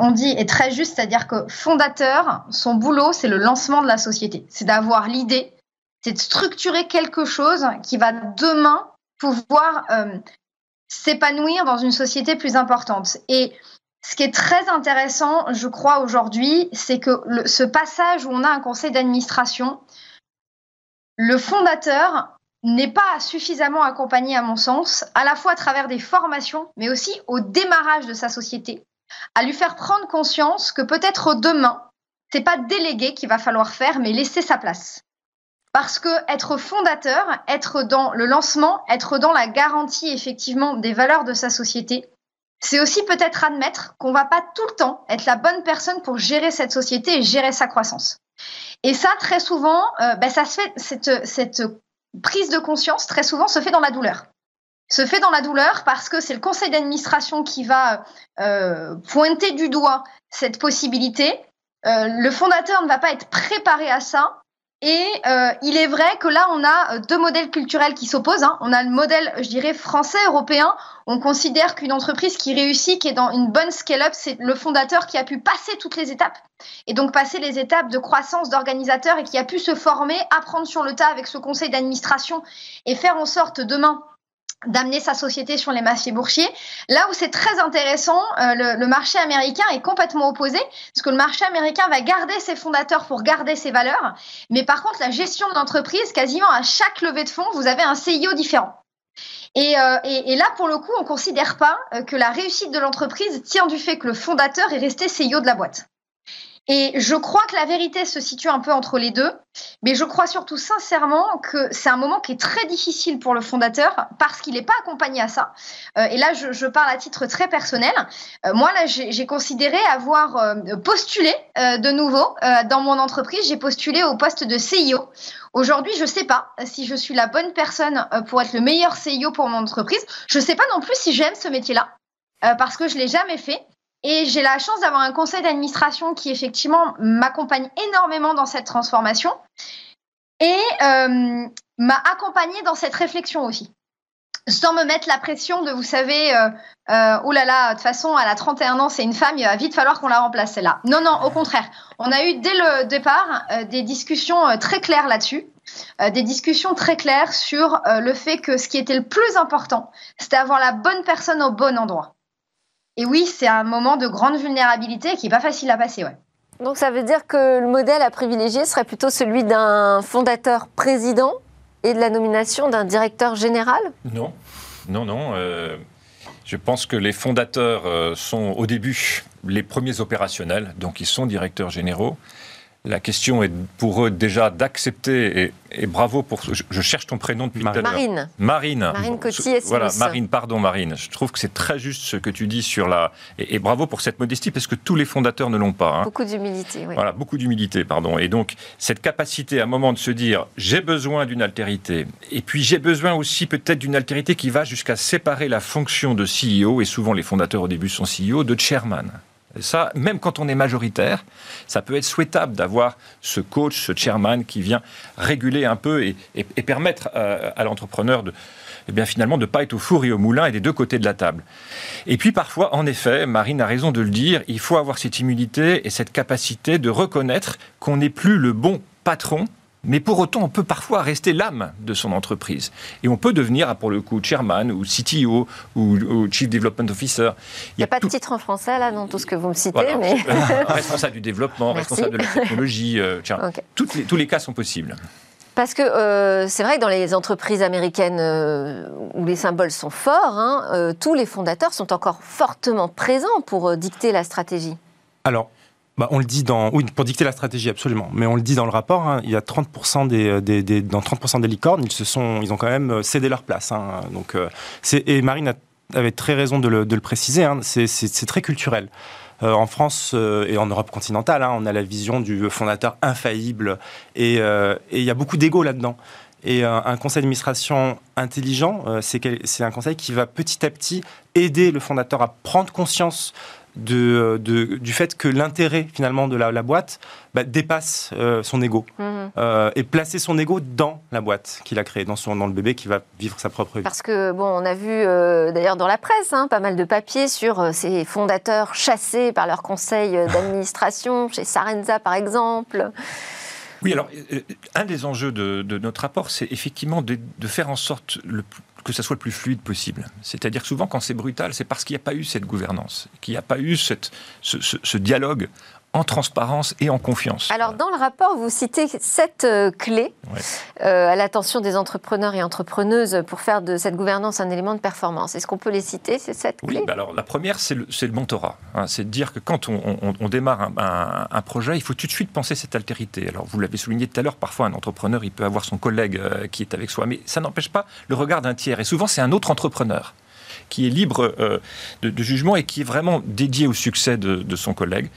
ont dit est très juste, c'est-à-dire que fondateur, son boulot, c'est le lancement de la société. C'est d'avoir l'idée, c'est de structurer quelque chose qui va demain pouvoir euh, s'épanouir dans une société plus importante. Et ce qui est très intéressant, je crois, aujourd'hui, c'est que ce passage où on a un conseil d'administration, le fondateur n'est pas suffisamment accompagné, à mon sens, à la fois à travers des formations, mais aussi au démarrage de sa société, à lui faire prendre conscience que peut-être demain, c'est pas déléguer qu'il va falloir faire, mais laisser sa place. Parce que être fondateur, être dans le lancement, être dans la garantie effectivement des valeurs de sa société, c'est aussi peut-être admettre qu'on va pas tout le temps être la bonne personne pour gérer cette société et gérer sa croissance. Et ça, très souvent, euh, ben, ça se fait, cette, cette prise de conscience, très souvent, se fait dans la douleur. Se fait dans la douleur parce que c'est le conseil d'administration qui va euh, pointer du doigt cette possibilité. Euh, le fondateur ne va pas être préparé à ça et euh, il est vrai que là, on a euh, deux modèles culturels qui s'opposent. Hein. On a le modèle, je dirais, français, européen. On considère qu'une entreprise qui réussit, qui est dans une bonne scale-up, c'est le fondateur qui a pu passer toutes les étapes. Et donc passer les étapes de croissance d'organisateur et qui a pu se former, apprendre sur le tas avec ce conseil d'administration et faire en sorte demain d'amener sa société sur les marchés boursiers. Là où c'est très intéressant, euh, le, marché américain est complètement opposé, parce que le marché américain va garder ses fondateurs pour garder ses valeurs, mais par contre la gestion de l'entreprise, quasiment à chaque levée de fonds, vous avez un CIO différent. Et, euh, et, là, pour le coup, on ne considère pas euh, que la réussite de l'entreprise tient du fait que le fondateur est resté CIO de la boîte. Et je crois que la vérité se situe un peu entre les deux, mais je crois surtout sincèrement que c'est un moment qui est très difficile pour le fondateur parce qu'il n'est pas accompagné à ça. Euh, et là, je, je, parle à titre très personnel. Euh, moi, là, j'ai considéré avoir euh, postulé euh, de nouveau euh, dans mon entreprise. J'ai postulé au poste de CIO. Aujourd'hui, je ne sais pas si je suis la bonne personne pour être le meilleur CIO pour mon entreprise. Je ne sais pas non plus si j'aime ce métier-là parce que je l'ai jamais fait. Et j'ai la chance d'avoir un conseil d'administration qui effectivement m'accompagne énormément dans cette transformation et euh, m'a accompagné dans cette réflexion aussi. Sans me mettre la pression de, vous savez, euh, euh, oh là là, de toute façon, elle a 31 ans, c'est une femme, il va vite falloir qu'on la remplace, celle-là. Non, non, au contraire. On a eu dès le départ euh, des discussions très claires là-dessus, des discussions très claires sur le fait que ce qui était le plus important, c'était avoir la bonne personne au bon endroit. Et oui, c'est un moment de grande vulnérabilité qui n'est pas facile à passer. Ouais. Donc ça veut dire que le modèle à privilégier serait plutôt celui d'un fondateur président et de la nomination d'un directeur général? Non, non, non. Euh, je pense que les fondateurs euh, sont au début les premiers opérationnels, donc ils sont directeurs généraux. La question est pour eux déjà d'accepter, et, bravo pour... Je, je, cherche ton prénom depuis Marine. tout à l'heure. Marine. Marine. Marine Coty Voilà, Marine, pardon Marine. Je trouve que c'est très juste ce que tu dis sur la... Et, et, bravo pour cette modestie, parce que tous les fondateurs ne l'ont pas. Hein. Beaucoup d'humilité, oui. Voilà, beaucoup d'humilité, pardon. Et donc, cette capacité à un moment de se dire, j'ai besoin d'une altérité, et puis j'ai besoin aussi peut-être d'une altérité qui va jusqu'à séparer la fonction de CEO, et souvent les fondateurs au début sont CEO, de chairman. Ça, même quand on est majoritaire, ça peut être souhaitable d'avoir ce coach, ce chairman qui vient réguler un peu et, et, et permettre à, à l'entrepreneur de, eh bien finalement de ne pas être au four et au moulin et des deux côtés de la table. Et puis parfois, en effet, Marine a raison de le dire, il faut avoir cette humilité et cette capacité de reconnaître qu'on n'est plus le bon patron mais pour autant, on peut parfois rester l'âme de son entreprise. Et on peut devenir, pour le coup, chairman ou CTO ou, ou Chief Development Officer. Il n'y a, a, pas tout... de titre en français, là, dans tout ce que vous me citez. Voilà. Mais... *laughs* responsable du développement, Merci. responsable de la technologie. Euh, tiens, okay. les, tous les cas sont possibles. Parce que euh, c'est vrai que dans les entreprises américaines euh, où les symboles sont forts, hein, euh, tous les fondateurs sont encore fortement présents pour euh, dicter la stratégie. Alors, bah, on le dit dans, oui, pour dicter la stratégie, absolument. Mais on le dit dans le rapport, hein, il y a 30% des, dans 30% des licornes, ils se sont, ils ont quand même cédé leur place. Hein, donc, euh, et Marine avait très raison de le, préciser, hein, c'est très culturel. Euh, en France euh, et en Europe continentale, on a la vision du fondateur infaillible et euh, il y a beaucoup d'ego là-dedans. Et un, conseil d'administration intelligent, euh, c'est un conseil qui va petit à petit aider le fondateur à prendre conscience de, de, du fait que l'intérêt finalement de la, la boîte bah, dépasse euh, son ego mmh. euh, et placer son ego dans la boîte qu'il a créée, dans, son, dans le bébé qui va vivre sa propre vie. Parce que bon, on a vu euh, d'ailleurs dans la presse hein, pas mal de papiers sur euh, ces fondateurs chassés par leur conseil d'administration, *laughs* chez Sarenza par exemple. Oui, alors un des enjeux de, de notre rapport, c'est effectivement de, de, faire en sorte le, que ça soit le plus fluide possible. C'est-à-dire que souvent, quand c'est brutal, c'est parce qu'il n'y a pas eu cette gouvernance, qu'il n'y a pas eu cette, ce, dialogue en transparence et en confiance. Alors, dans le rapport, vous citez sept euh, clés euh, à l'attention des entrepreneurs et entrepreneuses pour faire de cette gouvernance un élément de performance. Est-ce qu'on peut les citer, ces sept clés? Oui, bah alors la première, c'est le, le, mentorat. Hein. c'est de dire que quand on, démarre un, projet, il faut tout de suite penser cette altérité. Alors, vous l'avez souligné tout à l'heure, parfois un entrepreneur, il peut avoir son collègue euh, qui est avec soi, mais ça n'empêche pas le regard d'un tiers. Et souvent, c'est un autre entrepreneur qui est libre euh, de, jugement et qui est vraiment dédié au succès de, son collègue.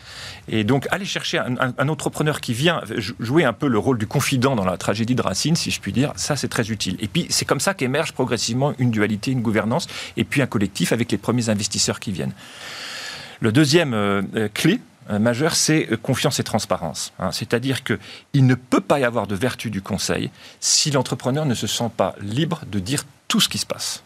Et donc, aller chercher un, entrepreneur qui vient jouer un peu le rôle du confident dans la tragédie de Racine, si je puis dire, ça c'est très utile. Et puis, c'est comme ça qu'émerge progressivement une dualité, une gouvernance, et puis un collectif avec les premiers investisseurs qui viennent. Le deuxième euh, euh, clé, majeur, c'est confiance et transparence. Hein. C'est-à-dire qu'il ne peut pas y avoir de vertu du conseil si l'entrepreneur ne se sent pas libre de dire tout ce qui se passe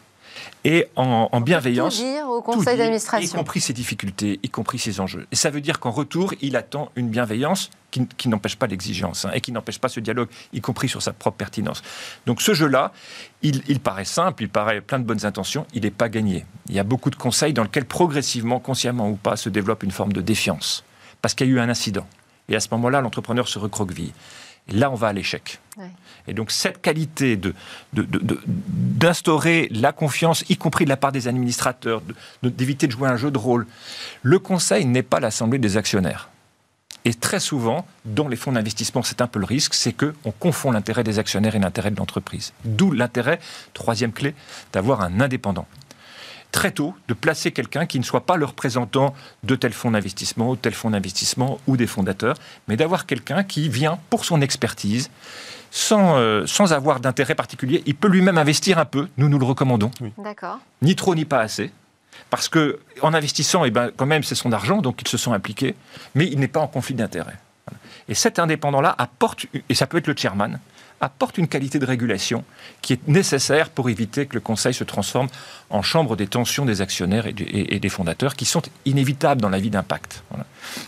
et en, bienveillance. Tout dire au conseil d'administration. Y compris ses difficultés, y compris ses enjeux. Et ça veut dire qu'en retour, il attend une bienveillance qui, n'empêche pas l'exigence hein, et qui n'empêche pas ce dialogue, y compris sur sa propre pertinence. Donc ce jeu-là, il, il, paraît simple, il paraît plein de bonnes intentions, il n'est pas gagné. Il y a beaucoup de conseils dans lesquels progressivement, consciemment ou pas, se développe une forme de défiance. Parce qu'il y a eu un incident. Et à ce moment-là, l'entrepreneur se recroqueville. Et là, on va à l'échec. Et donc cette qualité d'instaurer de, la confiance, y compris de la part des administrateurs, d'éviter de, jouer un jeu de rôle, le conseil n'est pas l'assemblée des actionnaires. Et très souvent, dans les fonds d'investissement, c'est un peu le risque, c'est qu'on confond l'intérêt des actionnaires et l'intérêt de l'entreprise. D'où l'intérêt, troisième clé, d'avoir un indépendant très tôt de placer quelqu'un qui ne soit pas le représentant de tel fonds d'investissement ou tel fonds d'investissement ou des fondateurs, mais d'avoir quelqu'un qui vient pour son expertise, sans, euh, sans avoir d'intérêt particulier. Il peut lui-même investir un peu, nous nous le recommandons. D'accord. Ni trop ni pas assez. Parce que en investissant, eh ben, quand même, c'est son argent, donc il se sent impliqué, mais il n'est pas en conflit d'intérêt. Et cet indépendant-là apporte, et ça peut être le chairman, apporte une qualité de régulation qui est nécessaire pour éviter que le Conseil se transforme en chambre des tensions des actionnaires et, des fondateurs qui sont inévitables dans la vie d'impact.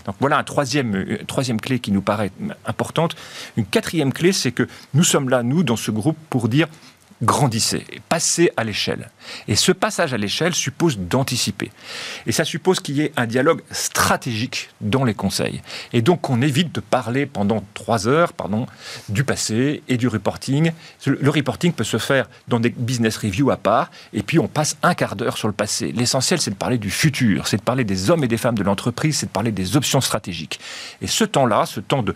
Donc voilà un troisième, une euh, troisième clé qui nous paraît importante. Une quatrième clé, c'est que nous sommes là, nous, dans ce groupe, pour dire grandissez, passez à l'échelle. Et ce passage à l'échelle suppose d'anticiper. Et ça suppose qu'il y ait un dialogue stratégique dans les conseils. Et donc qu'on évite de parler pendant trois heures pardon, du passé et du reporting. Le reporting peut se faire dans des business reviews à part, et puis on passe un quart d'heure sur le passé. L'essentiel, c'est de parler du futur, c'est de parler des hommes et des femmes de l'entreprise, c'est de parler des options stratégiques. Et ce temps-là, ce temps de,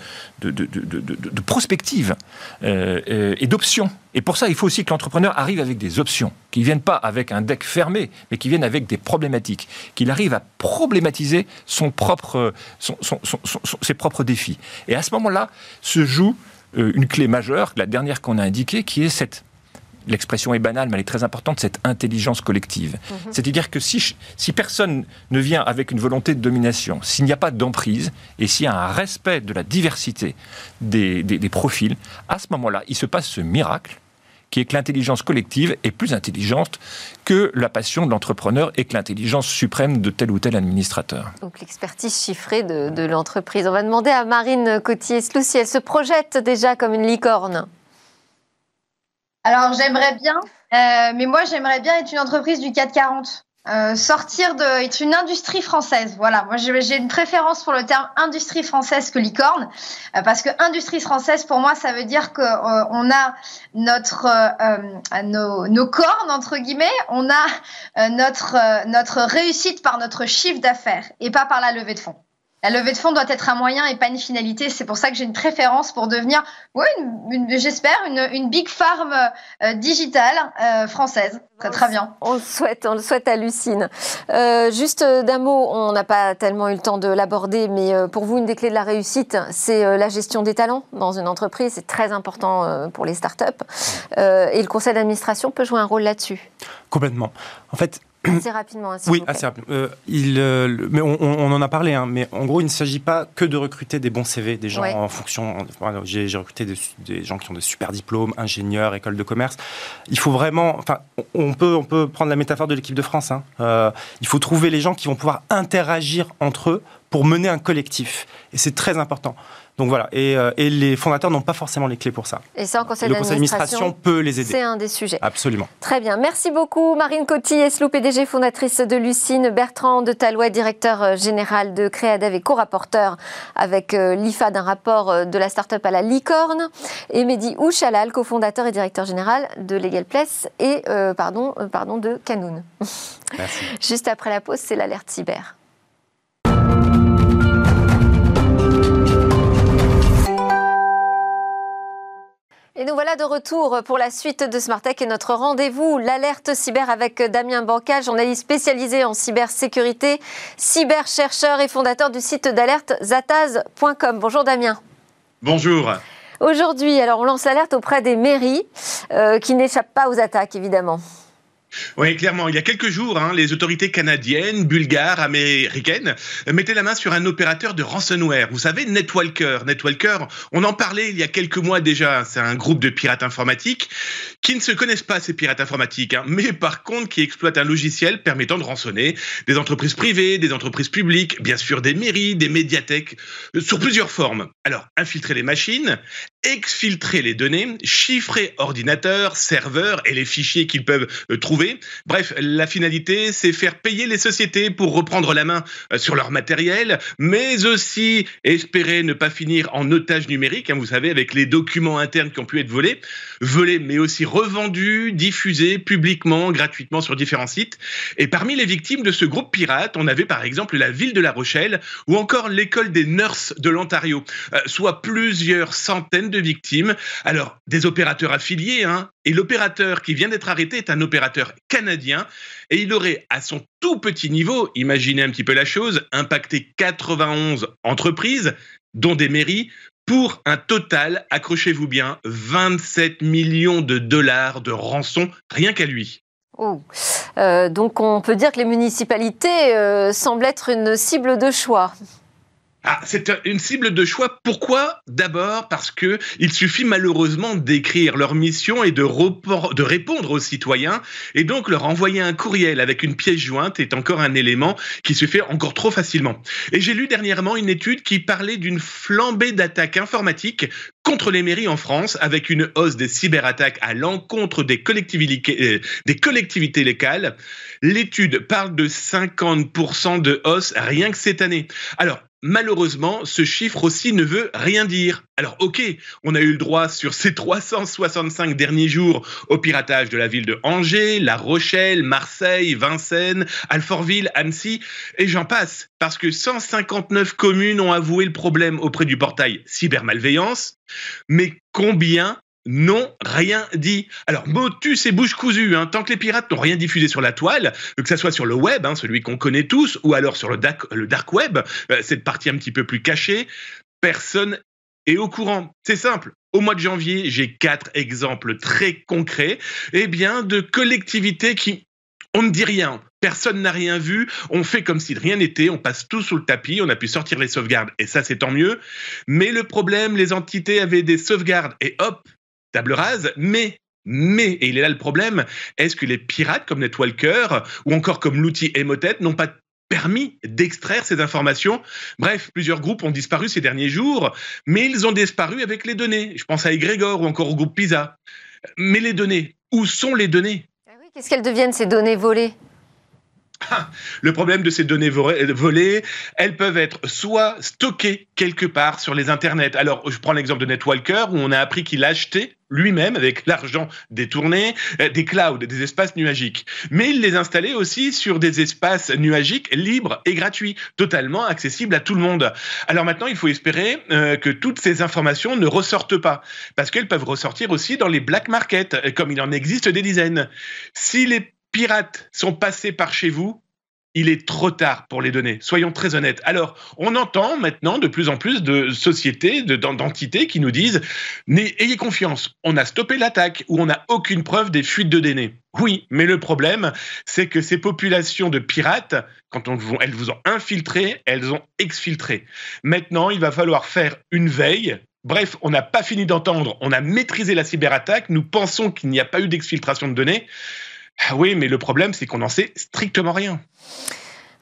prospective euh, euh, et d'options, et pour ça, il faut aussi que l'entrepreneur arrive avec des options, qu'il ne vienne pas avec un deck fermé, mais qu'il vienne avec des problématiques, qu'il arrive à problématiser son propre, ses propres défis. Et à ce moment-là, se joue euh, une clé majeure, la dernière qu'on a indiquée, qui est cette l'expression est banale, mais elle est très importante, cette intelligence collective. Mhm. C'est-à-dire que si, si personne ne vient avec une volonté de domination, s'il n'y a pas d'emprise, et s'il y a un respect de la diversité des, des profils, à ce moment-là, il se passe ce miracle qui est que l'intelligence collective est plus intelligente que la passion de l'entrepreneur et que l'intelligence suprême de tel ou tel administrateur. Donc l'expertise chiffrée de, l'entreprise. On va demander à Marine Cotier-Slou si elle se projette déjà comme une licorne. Alors j'aimerais bien, euh, mais moi j'aimerais bien être une entreprise du 440. Euh, sortir de être une industrie française. Voilà, moi j'ai une préférence pour le terme industrie française que licorne, euh, parce que industrie française pour moi ça veut dire que euh, on a notre nos, nos, cornes entre guillemets, on a notre notre réussite par notre chiffre d'affaires et pas par la levée de fonds. La levée de fonds doit être un moyen et pas une finalité. C'est pour ça que j'ai une préférence pour devenir, oui, j'espère, une, big farm euh, digitale euh, française. Très, très bien. On le souhaite, on le souhaite à Lucine. Euh, juste d'un mot, on n'a pas tellement eu le temps de l'aborder, mais pour vous, une des clés de la réussite, c'est la gestion des talents dans une entreprise. C'est très important pour les startups. et le conseil d'administration peut jouer un rôle là-dessus. Complètement. En fait, Assez rapidement. oui, assez rapidement. Euh, il, euh, mais on, en a parlé, hein, mais en gros, il ne s'agit pas que de recruter des bons CV, des gens en fonction. J'ai recruté des, gens qui ont des super diplômes, ingénieurs, écoles de commerce. Il faut vraiment. Enfin, on peut, on peut prendre la métaphore de l'équipe de France. Hein. Euh, il faut trouver les gens qui vont pouvoir interagir entre eux pour mener un collectif. Et c'est très important. Donc voilà, et, euh, et les fondateurs n'ont pas forcément les clés pour ça. Et ça, en conseil le conseil d'administration peut les aider. C'est un des sujets. Absolument. Très bien. Merci beaucoup, Marine Coty, Eslou, PDG, fondatrice de Lucine, Bertrand de Talouet, directeur euh, général de Créadev et co-rapporteur avec euh, l'IFA d'un rapport de la start-up à la licorne, et Mehdi Ouchalal, cofondateur et directeur général de Legal Place et pardon, pardon, de Canoun. Merci. *laughs* Juste après la pause, c'est l'alerte cyber. Et nous voilà de retour pour la suite de Smartech et notre rendez-vous, l'alerte cyber avec Damien Bancal, journaliste spécialisé en cybersécurité, cyberchercheur et fondateur du site d'alerte zataz.com. Bonjour Damien. Bonjour. Aujourd'hui, alors on lance l'alerte auprès des mairies euh, qui n'échappent pas aux attaques évidemment. Oui, clairement. Il y a quelques jours, hein, les autorités canadiennes, bulgares, américaines mettaient la main sur un opérateur de ransomware. Vous savez, Netwalker. Netwalker, on en parlait il y a quelques mois déjà. C'est un groupe de pirates informatiques qui ne se connaissent pas, ces pirates informatiques, hein, mais par contre qui exploitent un logiciel permettant de rançonner des entreprises privées, des entreprises publiques, bien sûr des mairies, des médiathèques, euh, sur plusieurs formes. Alors, infiltrer les machines, exfiltrer les données, chiffrer ordinateurs, serveurs et les fichiers qu'ils peuvent euh, trouver. Bref, la finalité, c'est faire payer les sociétés pour reprendre la main euh, sur leur matériel, mais aussi espérer ne pas finir en otage numérique, hein, vous savez, avec les documents internes qui ont pu être volés, volés, mais aussi revendus, diffusés publiquement, gratuitement sur différents sites. Et parmi les victimes de ce groupe pirate, on avait par exemple la ville de La Rochelle ou encore l'école des nurses de l'Ontario, euh, soit plusieurs centaines de victimes. Alors, des opérateurs affiliés, hein, et l'opérateur qui vient d'être arrêté est un opérateur canadien et il aurait à son tout petit niveau, imaginez un petit peu la chose, impacté 91 entreprises, dont des mairies, pour un total, accrochez-vous bien, 27 millions de dollars de rançon rien qu'à lui. Oh. Euh, donc on peut dire que les municipalités euh, semblent être une cible de choix. Ah, c'est une cible de choix. Pourquoi? D'abord parce que il suffit malheureusement d'écrire leur mission et de, répondre aux citoyens, et donc leur envoyer un courriel avec une pièce jointe est encore un élément qui se fait encore trop facilement. Et j'ai lu dernièrement une étude qui parlait d'une flambée d'attaques informatiques contre les mairies en France, avec une hausse des cyberattaques à l'encontre des collectivités, euh, des collectivités locales. L'étude parle de 50% de hausse rien que cette année. Alors, Malheureusement, ce chiffre aussi ne veut rien dire. Alors ok, on a eu le droit sur ces 365 derniers jours au piratage de la ville de Angers, La Rochelle, Marseille, Vincennes, Alfortville, Annecy, et j'en passe, parce que 159 communes ont avoué le problème auprès du portail cybermalveillance, mais combien n'ont rien dit. Alors, motus et bouche cousue, hein, tant que les pirates n'ont rien diffusé sur la toile, que ce soit sur le web, hein, celui qu'on connaît tous, ou alors sur le dark, le dark web, euh, cette partie un petit peu plus cachée, personne est au courant. C'est simple. Au mois de janvier, j'ai quatre exemples très concrets, eh bien, de collectivités qui on ne dit rien. Personne n'a rien vu. On fait comme si rien n'était. On passe tout sous le tapis. On a pu sortir les sauvegardes et ça, c'est tant mieux. Mais le problème, les entités avaient des sauvegardes et hop, table rase, mais mais, et il est là le problème, est-ce que les pirates comme Netwalker ou encore comme l'outil Emotet n'ont pas permis d'extraire ces informations? Bref, plusieurs groupes ont disparu ces derniers jours, mais ils ont disparu avec les données. Je pense à Egregor ou encore au groupe PISA. Mais les données, où sont les données? Ah Qu'est-ce qu'elles deviennent ces données volées? Ah, le problème de ces données volées, elles peuvent être soit stockées quelque part sur les internets. Alors, je prends l'exemple de Netwalker où on a appris qu'il achetait lui-même, avec l'argent détourné, euh, des clouds, des espaces nuagiques. Mais il les installait aussi sur des espaces nuagiques libres et gratuits, totalement accessibles à tout le monde. Alors maintenant, il faut espérer euh, que toutes ces informations ne ressortent pas, parce qu'elles peuvent ressortir aussi dans les black markets, comme il en existe des dizaines. Si les pirates sont passés par chez vous, il est trop tard pour les donner. Soyons très honnêtes. Alors, on entend maintenant de plus en plus de sociétés, d'entités qui nous disent Ayez confiance, on a stoppé l'attaque ou on n'a aucune preuve des fuites de données. Oui, mais le problème, c'est que ces populations de pirates, quand elles vous ont infiltré, elles ont exfiltré. Maintenant, il va falloir faire une veille Bref, on n'a pas fini d'entendre, on a maîtrisé la cyberattaque, nous pensons qu'il n'y a pas eu d'exfiltration de données. Oui, mais le problème, c'est qu'on n'en sait strictement rien.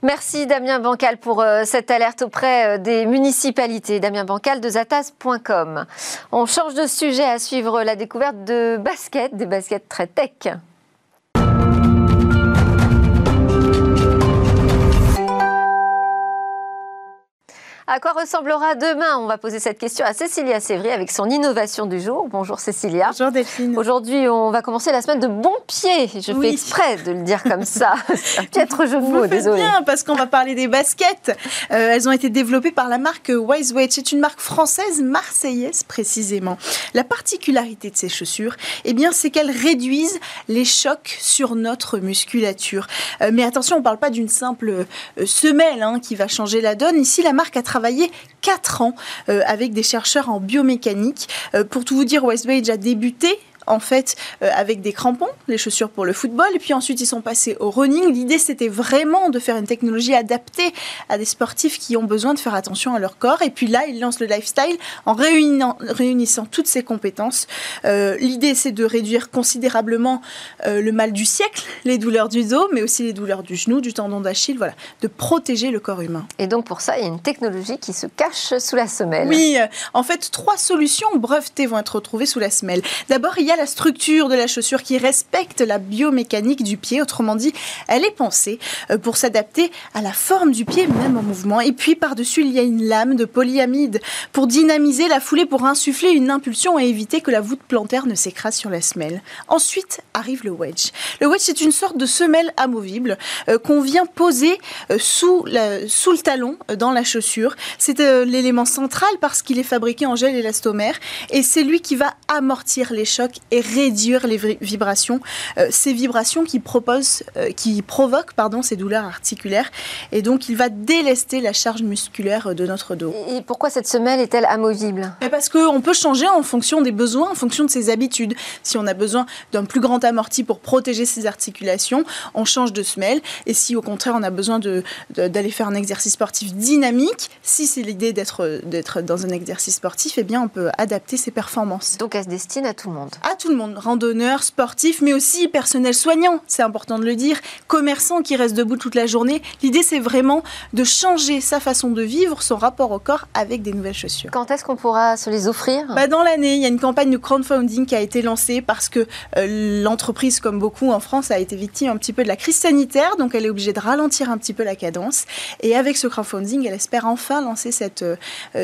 Merci Damien Bancal pour euh, cette alerte auprès euh, des municipalités. Damien Bancal de zatas.com. On change de sujet à suivre la découverte de baskets, des baskets très tech. À quoi ressemblera demain On va poser cette question à Cécilia Sévry avec son innovation du jour. Bonjour Cécilia. Bonjour Delphine. Aujourd'hui, on va commencer la semaine de bon pied. Je fais exprès de le dire comme ça. *laughs* Jeu de mots, désolé. bien parce qu'on va parler des baskets. Euh, elles ont été développées par la marque Wiseweight. C'est une marque française, marseillaise précisément. La particularité de ces chaussures, eh bien, c'est qu'elles réduisent les chocs sur notre musculature. Euh, mais attention, on ne parle pas d'une simple euh, semelle hein, qui va changer la donne. Ici, la marque a travaillé 4 ans euh, avec des chercheurs en biomécanique. Euh, pour tout vous dire, Westwage a débuté en fait euh, avec des crampons, les chaussures pour le football, et puis ensuite ils sont passés au running. L'idée c'était vraiment de faire une technologie adaptée à des sportifs qui ont besoin de faire attention à leur corps. Et puis là, ils lancent le lifestyle en réunissant, réunissant toutes ces compétences. Euh, L'idée c'est de réduire considérablement euh, le mal du siècle, les douleurs du dos, mais aussi les douleurs du genou, du tendon d'Achille, voilà, de protéger le corps humain. Et donc pour ça, il y a une technologie qui se cache sous la semelle. Oui, en fait, trois solutions brevetées vont être retrouvées sous la semelle. D'abord, il y a la structure de la chaussure qui respecte la biomécanique du pied. Autrement dit, elle est pensée euh, pour s'adapter à la forme du pied, même en mouvement. Et puis, par-dessus, il y a une lame de polyamide pour dynamiser la foulée, pour insuffler une impulsion et éviter que la voûte plantaire ne s'écrase sur la semelle. Ensuite arrive le wedge. Le wedge, c'est une sorte de semelle amovible euh, qu'on vient poser euh, sous, le talon dans la chaussure. C'est l'élément central parce qu'il est fabriqué en gel élastomère et c'est lui qui va amortir les chocs et réduire les vibrations, euh, ces vibrations qui, proposent, euh, qui provoquent pardon, ces douleurs articulaires. Et donc, il va délester la charge musculaire de notre dos. Et pourquoi cette semelle est-elle amovible? Parce qu'on peut changer en fonction des besoins, en fonction de ses habitudes. Si on a besoin d'un plus grand amorti pour protéger ses articulations, on change de semelle. Et si au contraire, on a besoin d'aller de, faire un exercice sportif dynamique, si c'est l'idée d'être dans un exercice sportif, eh bien, on peut adapter ses performances. Donc, elle se destine à tout le monde À tout le monde randonneurs, sportifs, mais aussi personnel soignant, c'est important de le dire, commerçants qui restent debout toute la journée. L'idée, c'est vraiment de changer sa façon de vivre, son rapport au corps avec des nouvelles chaussures. Quand est-ce qu'on pourra se les offrir? Bah Dans l'année, il y a une campagne de crowdfunding qui a été lancée parce que euh, l'entreprise, comme beaucoup en France, a été victime un petit peu de la crise sanitaire, donc elle est obligée de ralentir un petit peu la cadence. Et avec ce crowdfunding, elle espère enfin lancer cette, euh,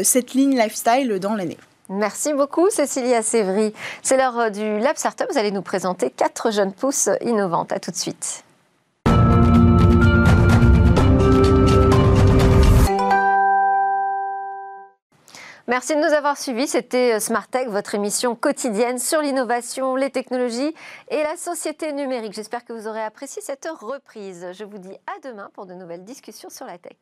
cette ligne lifestyle dans l'année. Merci beaucoup, Cécilia Sévry. C'est l'heure euh, du Lab Startup. Vous allez nous présenter quatre jeunes pousses innovantes. À tout de suite. Merci de nous avoir suivis. C'était euh, Smart Tech, votre émission quotidienne sur l'innovation, les technologies et la société numérique. J'espère que vous aurez apprécié cette reprise. Je vous dis à demain pour de nouvelles discussions sur la tech.